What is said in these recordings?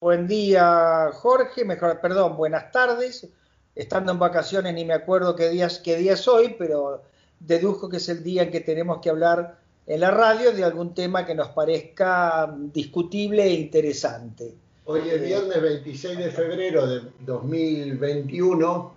Buen día, Jorge, mejor, perdón, buenas tardes. Estando en vacaciones ni me acuerdo qué día, qué día es hoy, pero deduzco que es el día en que tenemos que hablar en la radio de algún tema que nos parezca discutible e interesante. Hoy es viernes 26 de febrero de 2021,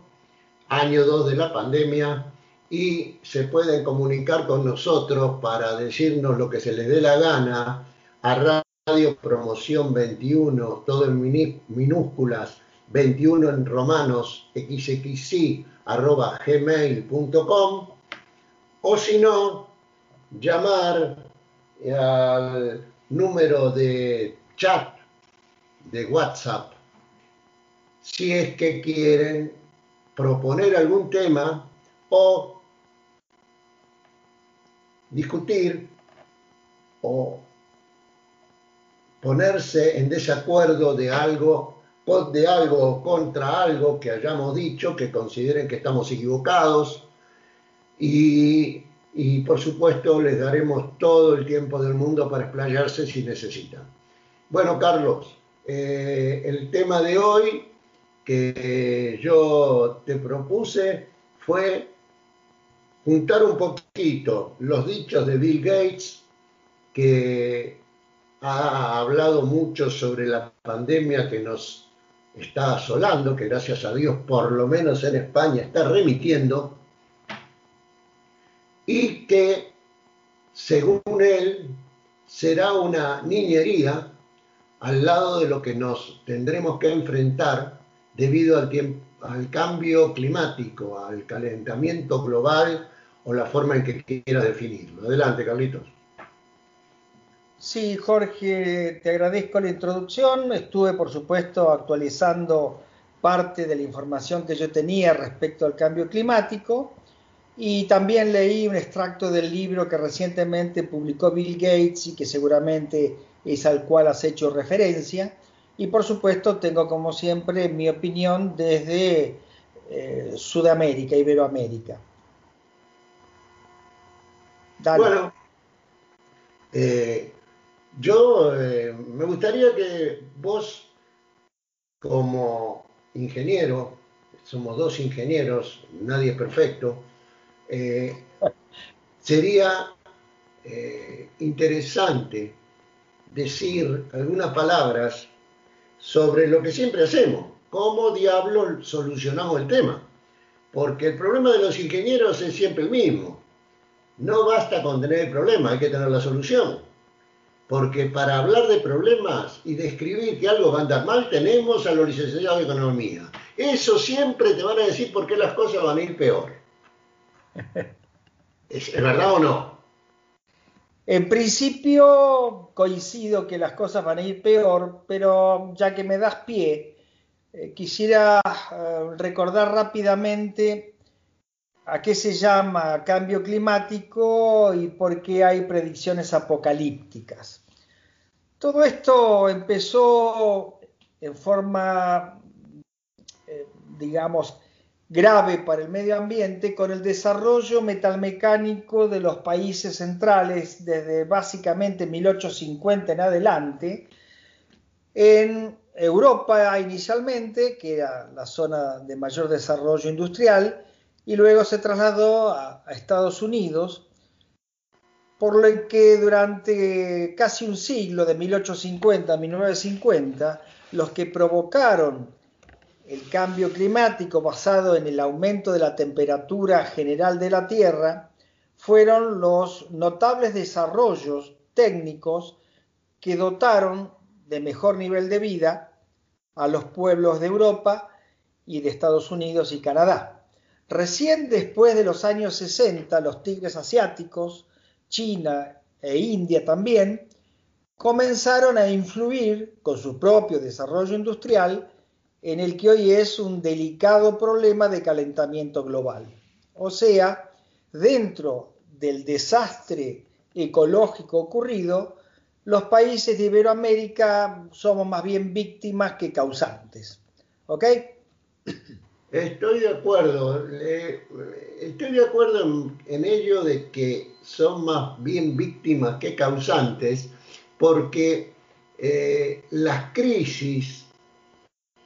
año 2 de la pandemia, y se pueden comunicar con nosotros para decirnos lo que se les dé la gana a Radio Promoción 21, todo en minúsculas, 21 en romanos, xxc, arroba gmail.com, o si no, llamar al número de chat de WhatsApp si es que quieren proponer algún tema o discutir o ponerse en desacuerdo de algo, de algo contra algo que hayamos dicho, que consideren que estamos equivocados y, por supuesto les daremos todo el tiempo del mundo para explayarse si necesitan. Bueno, Carlos, eh, el tema de hoy que yo te propuse fue juntar un poquito los dichos de Bill Gates, que ha hablado mucho sobre la pandemia que nos está asolando, que gracias a Dios por lo menos en España está remitiendo, y que según él será una niñería al lado de lo que nos tendremos que enfrentar debido al, cambio climático, al calentamiento global o la forma en que quiera definirlo. Adelante, Carlitos. Sí, Jorge, te agradezco la introducción. Estuve, por supuesto, actualizando parte de la información que yo tenía respecto al cambio climático y también leí un extracto del libro que recientemente publicó Bill Gates y que seguramente es al cual has hecho referencia. Y por supuesto tengo como siempre mi opinión desde eh, Sudamérica, Iberoamérica. Bueno, eh, yo eh, me gustaría que vos, como ingeniero, somos dos ingenieros, nadie es perfecto, eh, sería interesante decir algunas palabras sobre lo que siempre hacemos, cómo diablos solucionamos el tema. Porque el problema de los ingenieros es siempre el mismo no basta con tener el problema, hay que tener la solución. Porque para hablar de problemas y describir que algo va a andar mal, tenemos a los licenciados de economía. Eso siempre te van a decir por qué las cosas van a ir peor. ¿Es, verdad o no? En principio coincido que las cosas van a ir peor, pero ya que me das pie, eh, quisiera eh, recordar rápidamente a qué se llama cambio climático y por qué hay predicciones apocalípticas. Todo esto empezó en forma, eh, digamos, grave para el medio ambiente con el desarrollo metalmecánico de los países centrales desde básicamente 1850 en adelante. En Europa inicialmente, que era la zona de mayor desarrollo industrial, y luego se trasladó a, Estados Unidos, por lo que durante casi un siglo, de 1850 a 1950, los que provocaron el cambio climático basado en el aumento de la temperatura general de la Tierra fueron los notables desarrollos técnicos que dotaron de mejor nivel de vida a los pueblos de Europa y de Estados Unidos y Canadá. Recién después de los años 60, los tigres asiáticos, China e India también, comenzaron a influir con su propio desarrollo industrial en el que hoy es un delicado problema de calentamiento global. O sea, dentro del desastre ecológico ocurrido, los países de Iberoamérica somos más bien víctimas que causantes. ¿Ok? Estoy de acuerdo, estoy de acuerdo en, ello de que son más bien víctimas que causantes, porque eh, las crisis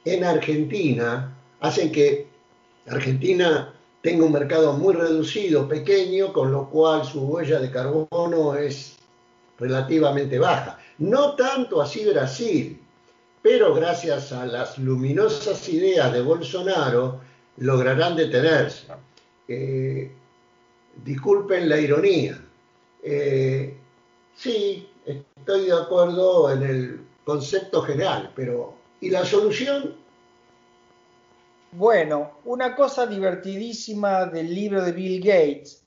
en Argentina hacen que Argentina tenga un mercado muy reducido, pequeño, con lo cual su huella de carbono es relativamente baja. No tanto así Brasil, pero gracias a las luminosas ideas de Bolsonaro lograrán detenerse. Eh, disculpen la ironía. Eh, sí, estoy de acuerdo en el concepto general, pero ¿y la solución? Bueno, una cosa divertidísima del libro de Bill Gates,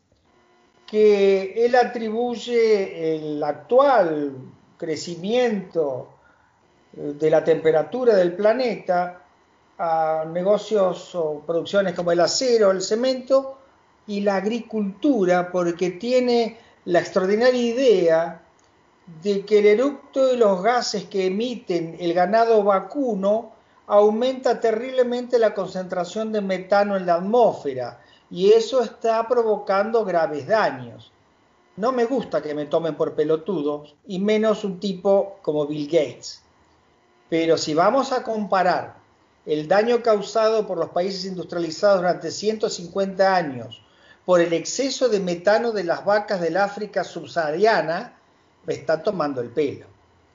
que él atribuye el actual crecimiento de la temperatura del planeta a negocios o producciones como el acero, el cemento y la agricultura, porque tiene la extraordinaria idea de que el eructo de los gases que emiten el ganado vacuno aumenta terriblemente la concentración de metano en la atmósfera y eso está provocando graves daños. No me gusta que me tomen por pelotudos y menos un tipo como Bill Gates. Pero si vamos a comparar el daño causado por los países industrializados durante 150 años por el exceso de metano de las vacas del África subsahariana, me está tomando el pelo.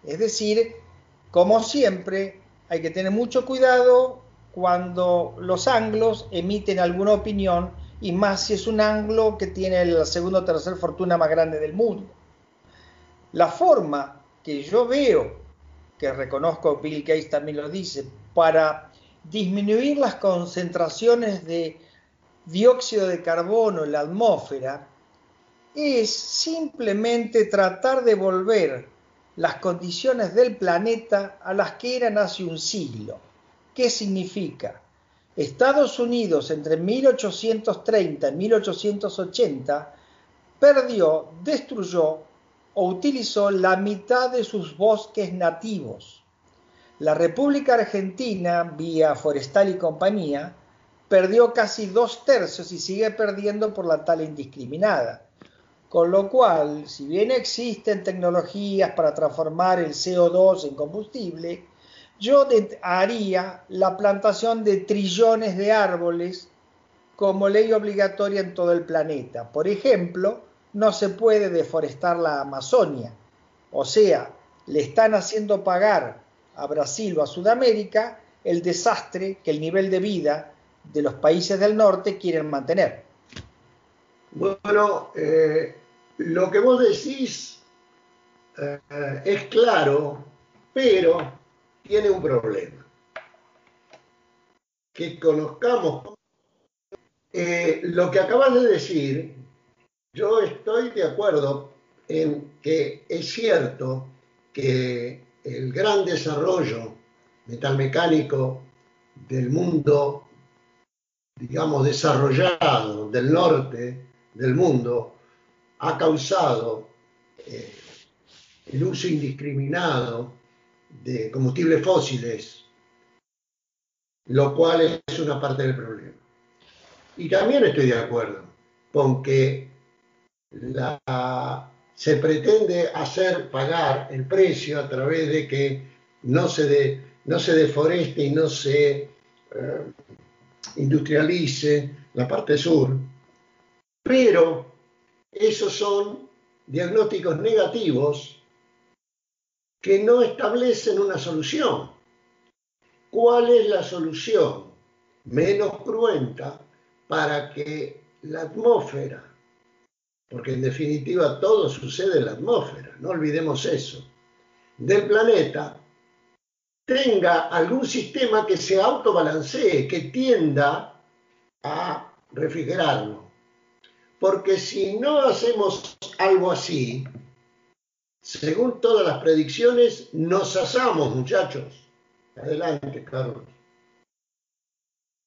Es decir, como siempre, hay que tener mucho cuidado cuando los anglos emiten alguna opinión y más si es un anglo que tiene la segunda o tercera fortuna más grande del mundo. La forma que yo veo, que reconozco Bill Gates también lo dice, para disminuir las concentraciones de dióxido de carbono en la atmósfera es simplemente tratar de volver las condiciones del planeta a las que eran hace un siglo. ¿Qué significa? Estados Unidos entre 1830 y 1880 perdió, destruyó o utilizó la mitad de sus bosques nativos. La República Argentina, vía Forestal y compañía, perdió casi dos tercios y sigue perdiendo por la tala indiscriminada. Con lo cual, si bien existen tecnologías para transformar el CO2 en combustible, yo haría la plantación de trillones de árboles como ley obligatoria en todo el planeta. Por ejemplo, no se puede deforestar la Amazonia. O sea, le están haciendo pagar a Brasil o a Sudamérica el desastre que el nivel de vida de los países del norte quieren mantener. Bueno, eh, lo que vos decís eh, es claro, pero tiene un problema. Que conozcamos eh, lo que acabas de decir, yo estoy de acuerdo en que es cierto que el gran desarrollo metalmecánico del mundo digamos, desarrollado del norte del mundo ha causado eh, el uso indiscriminado de combustibles fósiles, lo cual es una parte del problema. Y también estoy de acuerdo con que se pretende hacer pagar el precio a través de que no se, no se deforeste y no se eh, industrialice la parte sur, pero esos son diagnósticos negativos que no establecen una solución. ¿Cuál es la solución menos cruenta para que la atmósfera, porque en definitiva todo sucede en la atmósfera, no olvidemos eso, del planeta tenga algún sistema que se autobalancee, que tienda a refrigerarlo. Porque si no hacemos algo así, según todas las predicciones, nos asamos, muchachos. Adelante, Carlos.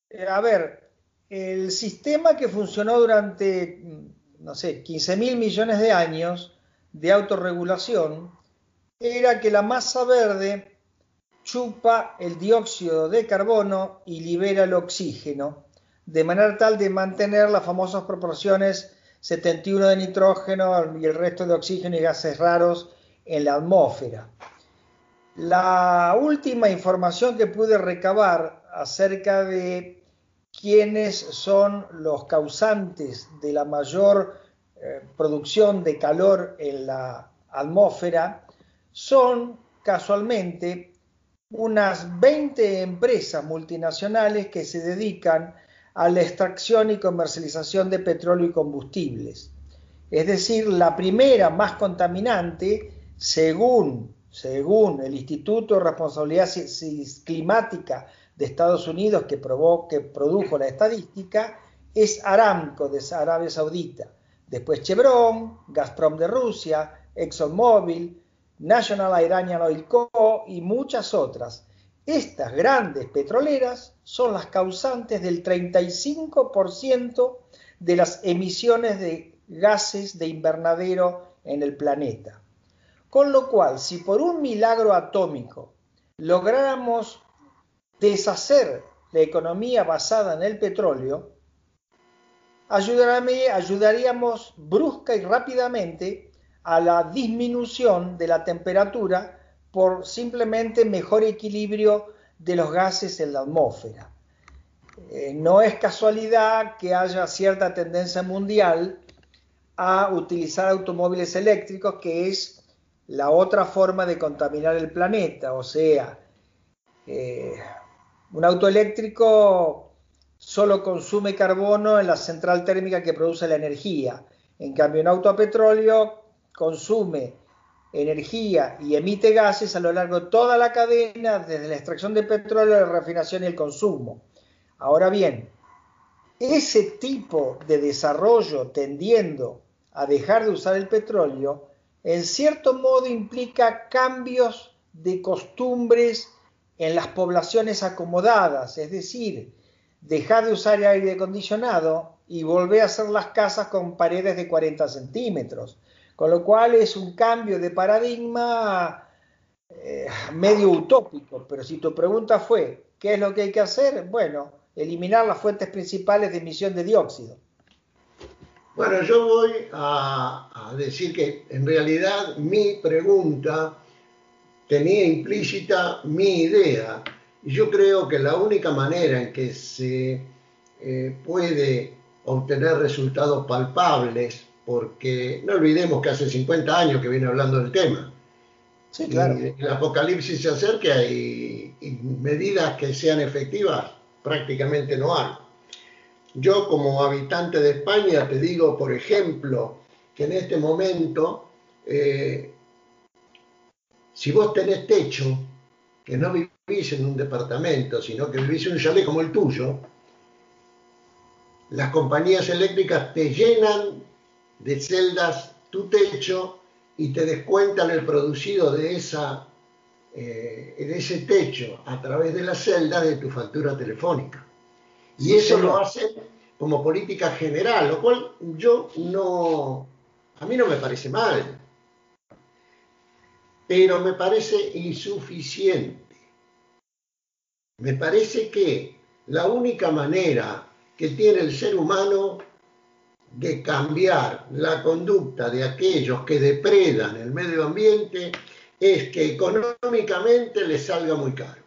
Eh, a ver, el sistema que funcionó durante, no sé, 15 mil millones de años de autorregulación era que la masa verde chupa el dióxido de carbono y libera el oxígeno, de manera tal de mantener las famosas proporciones 71 de nitrógeno y el resto de oxígeno y gases raros en la atmósfera. La última información que pude recabar acerca de quiénes son los causantes de la mayor eh, producción de calor en la atmósfera son casualmente unas 20 empresas multinacionales que se dedican a la extracción y comercialización de petróleo y combustibles. Es decir, la primera más contaminante, según, según el Instituto de Responsabilidad Climática de Estados Unidos que, produjo la estadística, es Aramco de Arabia Saudita. Después Chevron, Gazprom de Rusia, ExxonMobil, National Iranian Oil Co. y muchas otras. Estas grandes petroleras son las causantes del 35% de las emisiones de gases de invernadero en el planeta. Con lo cual, si por un milagro atómico lográramos deshacer la economía basada en el petróleo, ayudaríamos brusca y rápidamente a la disminución de la temperatura por simplemente mejor equilibrio de los gases en la atmósfera. Eh, no es casualidad que haya cierta tendencia mundial a utilizar automóviles eléctricos, que es la otra forma de contaminar el planeta. O sea, eh, un auto eléctrico solo consume carbono en la central térmica que produce la energía. En cambio, un auto a petróleo consume energía y emite gases a lo largo de toda la cadena, desde la extracción de petróleo, la refinación y el consumo. Ahora bien, ese tipo de desarrollo tendiendo a dejar de usar el petróleo, en cierto modo implica cambios de costumbres en las poblaciones acomodadas, es decir, dejar de usar aire acondicionado y volver a hacer las casas con paredes de 40 centímetros, con lo cual es un cambio de paradigma eh, medio utópico, pero si tu pregunta fue, ¿qué es lo que hay que hacer? Bueno, eliminar las fuentes principales de emisión de dióxido. Bueno, yo voy a, decir que en realidad mi pregunta tenía implícita mi idea. Y yo creo que la única manera en que se eh, puede obtener resultados palpables, porque no olvidemos que hace 50 años que viene hablando del tema. Sí, claro. el apocalipsis se acerca y medidas que sean efectivas prácticamente no hay. Yo como habitante de España te digo, por ejemplo, que en este momento, eh, si vos tenés techo, que no vivís en un departamento, sino que vivís en un chalet como el tuyo, las compañías eléctricas te llenan de celdas tu techo y te descuentan el producido de, esa, eh, de ese techo a través de las celdas de tu factura telefónica. Y eso lo hace como política general, lo cual yo no, a mí no me parece mal, pero me parece insuficiente. Me parece que la única manera que tiene el ser humano de cambiar la conducta de aquellos que depredan el medio ambiente es que económicamente les salga muy caro.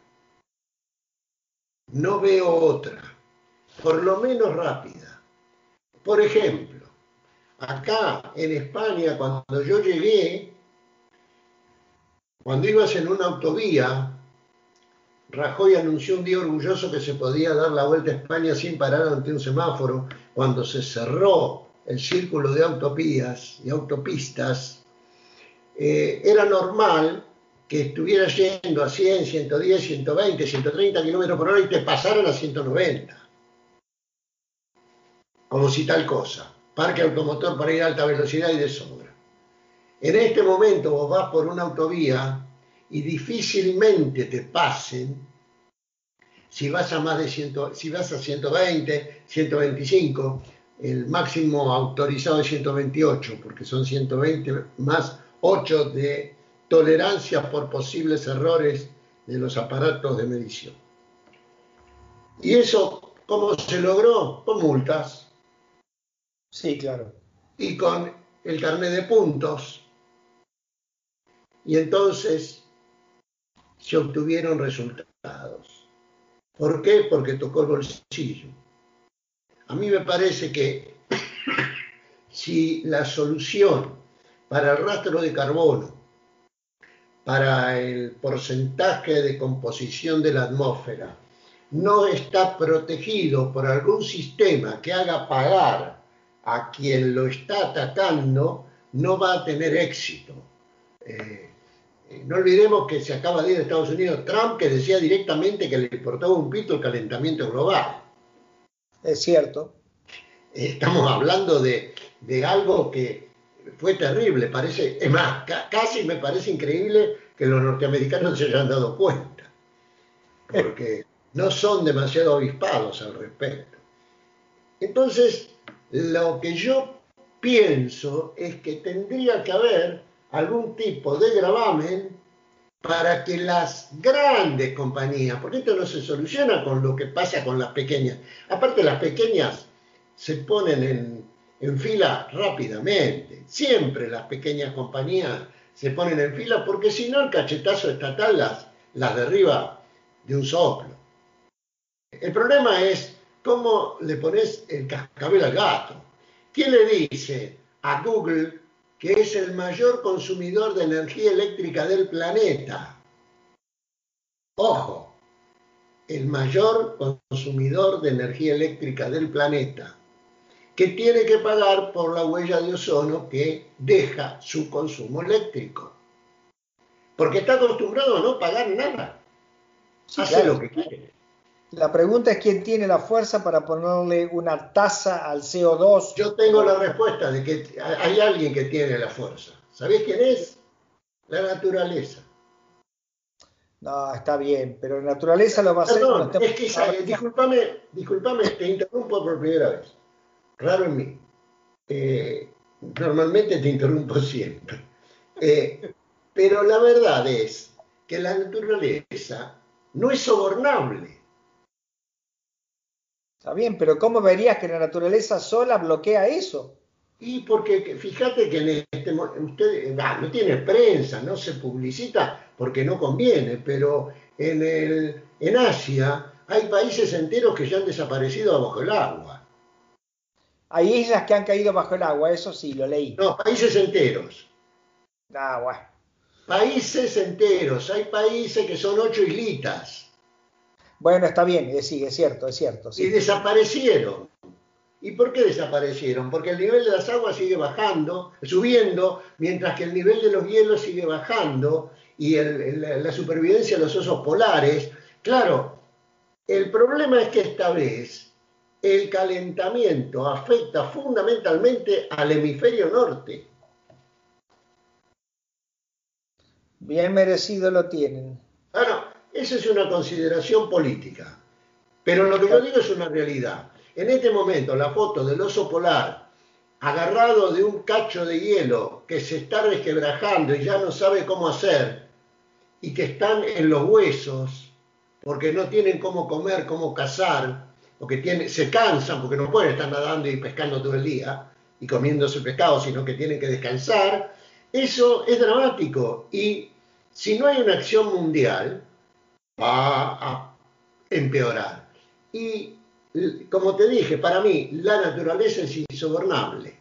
No veo otra por lo menos rápida. Por ejemplo, acá en España, cuando yo llegué, cuando ibas en una autovía, Rajoy anunció un día orgulloso que se podía dar la vuelta a España sin parar ante un semáforo. Cuando se cerró el círculo de autovías y autopistas, eh, era normal que estuviera yendo a 100, 110, 120, 130 kilómetros por hora y te pasaran a 190 como si tal cosa, parque automotor para ir a alta velocidad y de sobra. En este momento vos vas por una autovía y difícilmente te pasen si vas a más de 100, si vas a 120, 125, el máximo autorizado es 128, porque son 120 más 8 de tolerancia por posibles errores de los aparatos de medición. ¿Y eso cómo se logró? Con multas. Sí, claro. Y con el carnet de puntos. Y entonces se obtuvieron resultados. ¿Por qué? Porque tocó el bolsillo. A mí me parece que si la solución para el rastro de carbono, para el porcentaje de composición de la atmósfera, no está protegido por algún sistema que haga pagar a quien lo está atacando, no va a tener éxito. Eh, no olvidemos que se acaba de ir a Estados Unidos Trump, que decía directamente que le importaba un pito el calentamiento global. Es cierto. Estamos hablando de, algo que fue terrible, parece, es más, casi me parece increíble que los norteamericanos se hayan dado cuenta, porque no son demasiado avispados al respecto. Entonces, lo que yo pienso es que tendría que haber algún tipo de gravamen para que las grandes compañías, porque esto no se soluciona con lo que pasa con las pequeñas, aparte las pequeñas se ponen en, en fila rápidamente, siempre las pequeñas compañías se ponen en fila porque si no el cachetazo estatal las, las derriba de un soplo. El problema es cómo le pones el cascabel al gato. ¿Quién le dice a Google que es el mayor consumidor de energía eléctrica del planeta? Ojo, el mayor consumidor de energía eléctrica del planeta, que tiene que pagar por la huella de ozono que deja su consumo eléctrico. Porque está acostumbrado a no pagar nada. Hace lo que quiere. La pregunta es quién tiene la fuerza para ponerle una tasa al CO2. Yo tengo la respuesta de que hay alguien que tiene la fuerza. ¿Sabés quién es? La naturaleza. No, está bien, pero la naturaleza lo va a hacer. Perdón, es que, discúlpame, discúlpame, te interrumpo por primera vez. Raro en mí. Eh, normalmente te interrumpo siempre. Eh, pero la verdad es que la naturaleza no es sobornable. Está bien, pero ¿cómo verías que la naturaleza sola bloquea eso? Y porque fíjate que en este usted no tiene prensa, no se publicita porque no conviene, pero en, el, en Asia hay países enteros que ya han desaparecido bajo el agua. Hay islas que han caído bajo el agua, eso sí, lo leí. No, países enteros. Ah, bueno. Países enteros, hay países que son ocho islitas. Bueno, está bien, sí, es cierto, es cierto. Y desaparecieron. ¿Y por qué desaparecieron? Porque el nivel de las aguas sigue bajando, subiendo, mientras que el nivel de los hielos sigue bajando y la supervivencia de los osos polares. Claro, el problema es que esta vez el calentamiento afecta fundamentalmente al hemisferio norte. Bien merecido lo tienen. Bueno, esa es una consideración política. Pero lo que yo digo es una realidad. En este momento, la foto del oso polar agarrado de un cacho de hielo que se está resquebrajando y ya no sabe cómo hacer, y que están en los huesos, porque no tienen cómo comer, cómo cazar, porque se cansan, porque no pueden estar nadando y pescando todo el día y comiéndose pescado, sino que tienen que descansar, eso es dramático. Y si no hay una acción mundial, va a empeorar. Y como te dije, para mí la naturaleza es insobornable.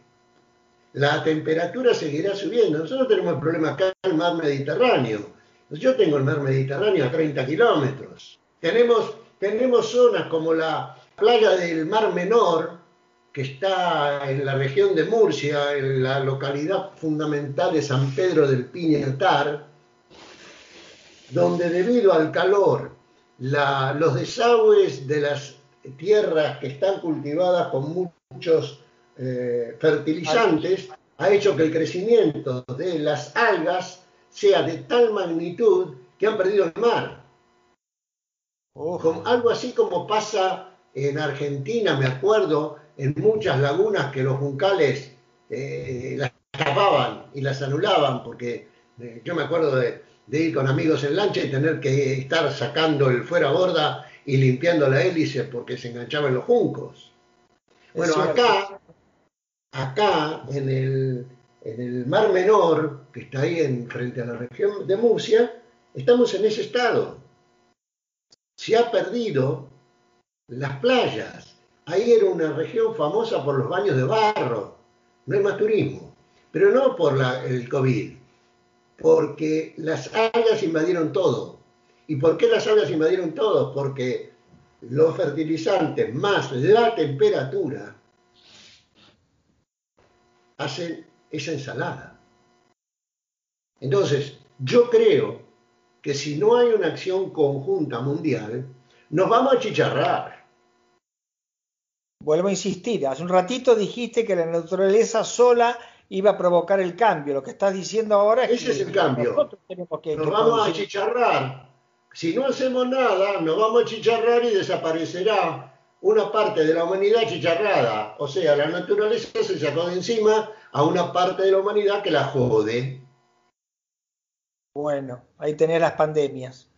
La temperatura seguirá subiendo. Nosotros tenemos el problema acá en el mar Mediterráneo. Yo tengo el mar Mediterráneo a 30 kilómetros. Tenemos, tenemos zonas como la playa del Mar Menor, que está en la región de Murcia, en la localidad fundamental de San Pedro del Piñatar, donde debido al calor, los desagües de las tierras que están cultivadas con muchos eh, fertilizantes ha hecho que el crecimiento de las algas sea de tal magnitud que han perdido el mar. algo así como pasa en Argentina, me acuerdo, en muchas lagunas que los juncales eh, las tapaban y las anulaban, porque eh, yo me acuerdo de, de ir con amigos en lancha y tener que estar sacando el fuera borda y limpiando la hélice porque se enganchaban los juncos. Bueno, acá, acá en el, en el Mar Menor, que está ahí en, frente a la región de Murcia, Estamos en ese estado. Se ha perdido las playas. Ahí era una región famosa por los baños de barro. No hay más turismo. Pero no por el COVID, porque las algas invadieron todo. ¿Y por qué las algas invadieron todo? Porque los fertilizantes más la temperatura hacen esa ensalada. Entonces, yo creo que si no hay una acción conjunta mundial, nos vamos a chicharrar. Vuelvo a insistir, hace un ratito dijiste que la naturaleza sola iba a provocar el cambio. Lo que estás diciendo ahora es Ese es el cambio. nos vamos a chicharrar. Si no hacemos nada, nos vamos a chicharrar y desaparecerá una parte de la humanidad chicharrada. O sea, la naturaleza se sacó de encima a una parte de la humanidad que la jode. Bueno, ahí tenés las pandemias.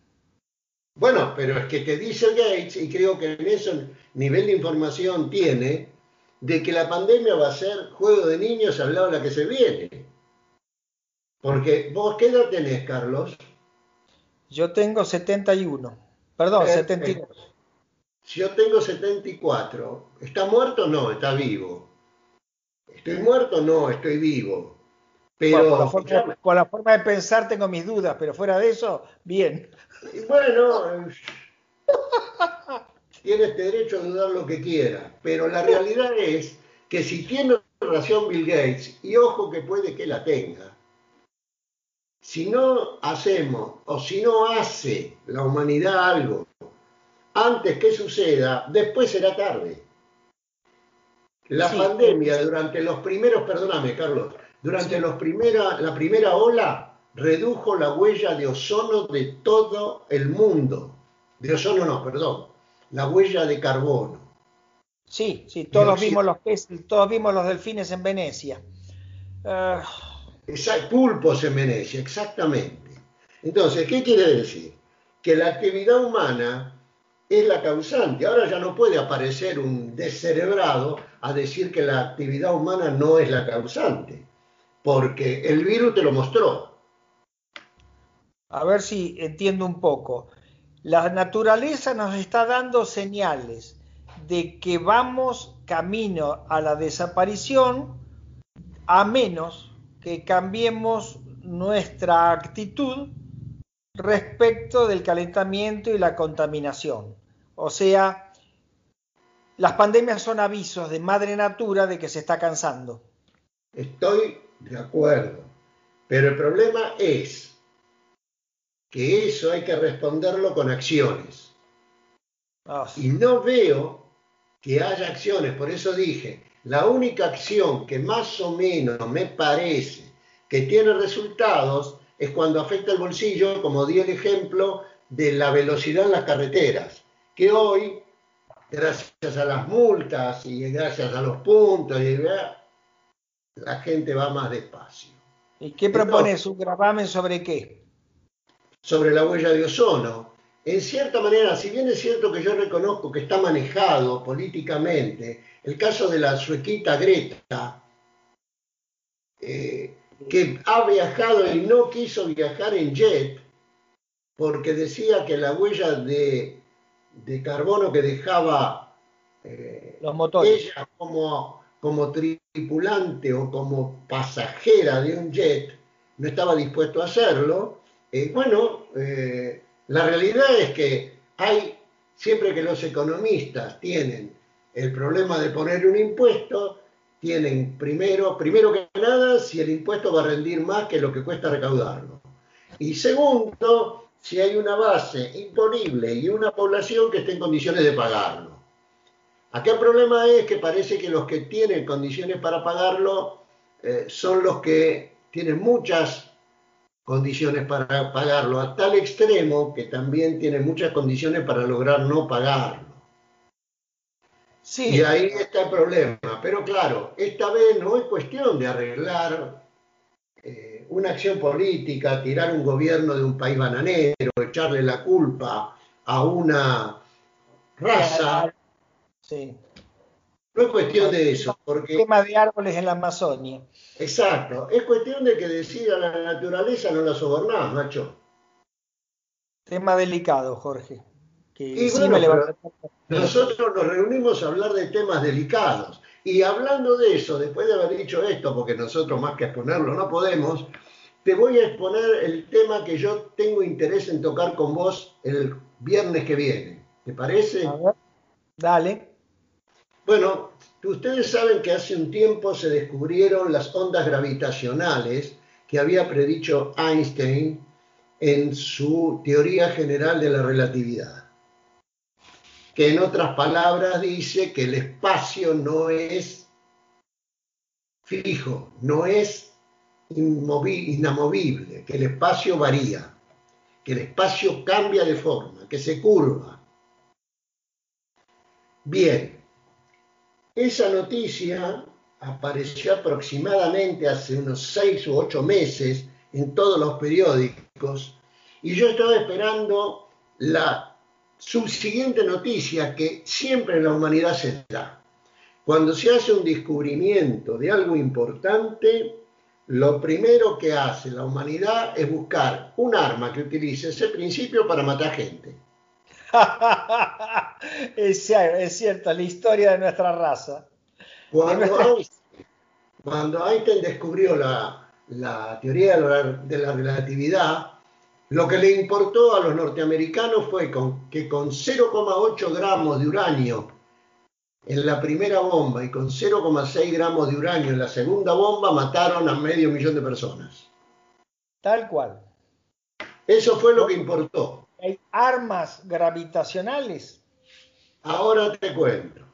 Bueno, pero es que te dice Gates, y creo que en eso nivel de información tiene, de que la pandemia va a ser juego de niños al lado de la que se viene. Porque vos, ¿qué edad tenés, Carlos? Yo tengo 71. Perdón, 72. Yo tengo 74. ¿Está muerto? No, está vivo. ¿Estoy muerto? No, estoy vivo. Pero, por, la forma, de pensar tengo mis dudas, pero fuera de eso, bien. Bueno, tienes este derecho a dudar lo que quiera, pero la realidad es que si tiene razón Bill Gates, y ojo que puede que la tenga, si no hacemos o si no hace la humanidad algo antes que suceda, después será tarde. La pandemia durante los primeros, perdóname Carlos, durante los primera, la primera ola redujo la huella de ozono de todo el mundo. De ozono no, perdón, la huella de carbono. Sí, sí, todos vimos los todos vimos los delfines en Venecia. Uh... pulpos en Venecia, exactamente. Entonces, ¿qué quiere decir? Que la actividad humana es la causante. Ahora ya no puede aparecer un descerebrado a decir que la actividad humana no es la causante, porque el virus te lo mostró. A ver si entiendo un poco. La naturaleza nos está dando señales de que vamos camino a la desaparición a menos que cambiemos nuestra actitud respecto del calentamiento y la contaminación. O sea, las pandemias son avisos de madre natura de que se está cansando. Estoy de acuerdo, pero el problema es que eso hay que responderlo con acciones. Ah, y no veo que haya acciones, por eso dije, la única acción que más o menos me parece que tiene resultados es cuando afecta el bolsillo, como di el ejemplo de la velocidad en las carreteras, que hoy, gracias a las multas y gracias a los puntos, la gente va más despacio. ¿Y qué propones? ¿Un gravamen sobre qué? Sobre la huella de ozono. En cierta manera, si bien es cierto que yo reconozco que está manejado políticamente, el caso de la suequita Greta, eh, que ha viajado y no quiso viajar en jet porque decía que la huella de, carbono que dejaba eh, ella como, como tripulante o como pasajera de un jet no estaba dispuesto a hacerlo. Eh, bueno, eh, la realidad es que hay, siempre que los economistas tienen el problema de poner un impuesto, tienen primero, primero que nada, si el impuesto va a rendir más que lo que cuesta recaudarlo. Y segundo, si hay una base imponible y una población que esté en condiciones de pagarlo. Acá el problema es que parece que los que tienen condiciones para pagarlo eh, son los que tienen muchas condiciones para pagarlo, a tal extremo que también tienen muchas condiciones para lograr no pagarlo. Y ahí está el problema. Pero claro, esta vez no es cuestión de arreglar eh, una acción política, tirar un gobierno de un país bananero, echarle la culpa a una raza. Sí. No es cuestión de eso, porque... tema de árboles en la Amazonia. Exacto, es cuestión de que decida la naturaleza no la sobornás, macho. Tema delicado, Jorge. Que nosotros nos reunimos a hablar de temas delicados. Y hablando de eso, después de haber dicho esto, porque nosotros más que exponerlo no podemos, te voy a exponer el tema que yo tengo interés en tocar con vos el viernes que viene. ¿Te parece? Dale. Bueno, ustedes saben que hace un tiempo se descubrieron las ondas gravitacionales que había predicho Einstein en su teoría general de la relatividad, que en otras palabras dice que el espacio no es fijo, no es inamovible, que el espacio varía, que el espacio cambia de forma, que se curva. Bien, esa noticia apareció aproximadamente hace unos seis u ocho meses en todos los periódicos y yo estaba esperando la subsiguiente noticia que siempre en la humanidad se da. Cuando se hace un descubrimiento de algo importante, lo primero que hace la humanidad es buscar un arma que utilice ese principio para matar gente. es, cierto, la historia de nuestra raza. Cuando, Einstein, descubrió la, teoría de la, relatividad, lo que le importó a los norteamericanos fue que con 0,8 gramos de uranio en la primera bomba y con 0,6 gramos de uranio en la segunda bomba mataron a medio millón de personas. Tal cual. Eso fue lo que importó. ¿Hay armas gravitacionales? Ahora te cuento.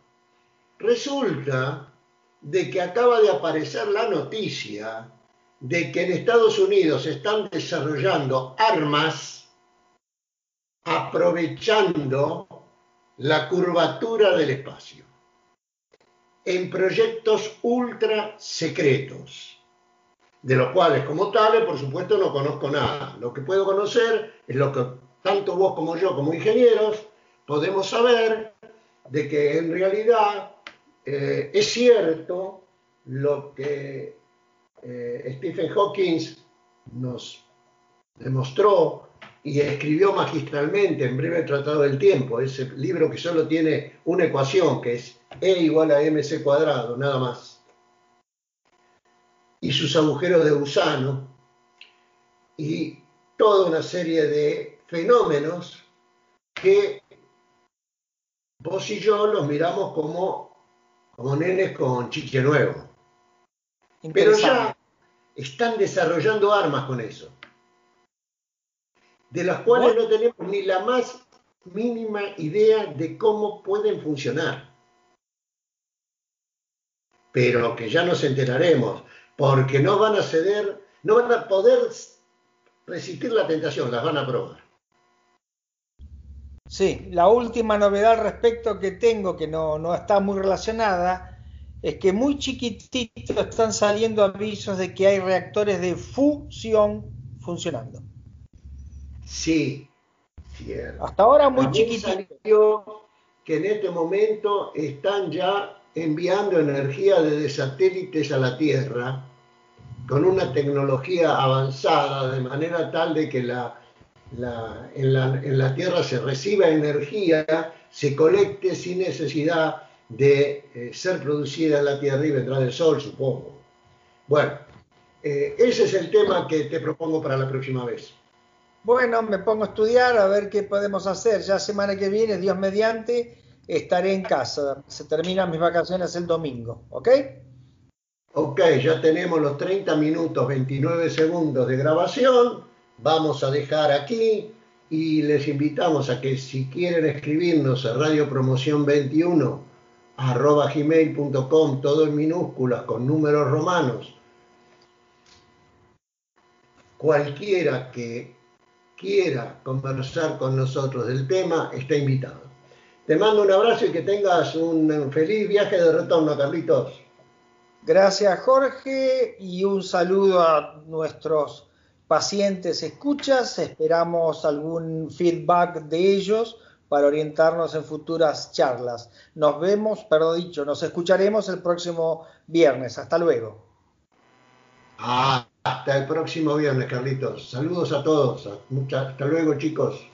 Resulta de que acaba de aparecer la noticia de que en Estados Unidos están desarrollando armas aprovechando la curvatura del espacio en proyectos ultra secretos, de los cuales como tales, por supuesto, no conozco nada. Lo que puedo conocer es lo que tanto vos como yo, como ingenieros, podemos saber de que en realidad eh, es cierto lo que eh, Stephen Hawking nos demostró y escribió magistralmente en Breve Tratado del Tiempo, ese libro que solo tiene una ecuación, que es E igual a mc cuadrado, nada más. Y sus agujeros de gusano y toda una serie de fenómenos que vos y yo los miramos como, como nenes con chiche nuevo. Pero ya están desarrollando armas con eso de las cuales no tenemos ni la más mínima idea de cómo pueden funcionar. Pero que ya nos enteraremos, porque no van a ceder, no van a poder resistir la tentación, las van a probar. Sí, la última novedad respecto que tengo, que no, no está muy relacionada, es que muy chiquititos están saliendo avisos de que hay reactores de fusión funcionando. Sí, cierto. Hasta ahora muy chiquitito. Que en este momento están ya enviando energía desde satélites a la Tierra con una tecnología avanzada de manera tal de que la, en, la, Tierra se reciba energía, se colecte sin necesidad de eh, ser producida en la Tierra y vendrá del Sol, supongo. Bueno, eh, ese es el tema que te propongo para la próxima vez. Bueno, me pongo a estudiar a ver qué podemos hacer. Ya semana que viene, Dios mediante, estaré en casa. Se terminan mis vacaciones el domingo, ¿ok? Ok, ya tenemos los 30 minutos 29 segundos de grabación. Vamos a dejar aquí y les invitamos a que si quieren escribirnos a Radio Promoción 21 arroba gmail.com, todo en minúsculas con números romanos. Cualquiera que quiera conversar con nosotros del tema, está invitado. Te mando un abrazo y que tengas un feliz viaje de retorno, Carlitos. Gracias, Jorge, y un saludo a nuestros pacientes escuchas. Esperamos algún feedback de ellos para orientarnos en futuras charlas. Nos vemos, perdón dicho, nos escucharemos el próximo viernes. Hasta luego. Hasta el próximo viernes, Carlitos. Saludos a todos. hasta luego, chicos.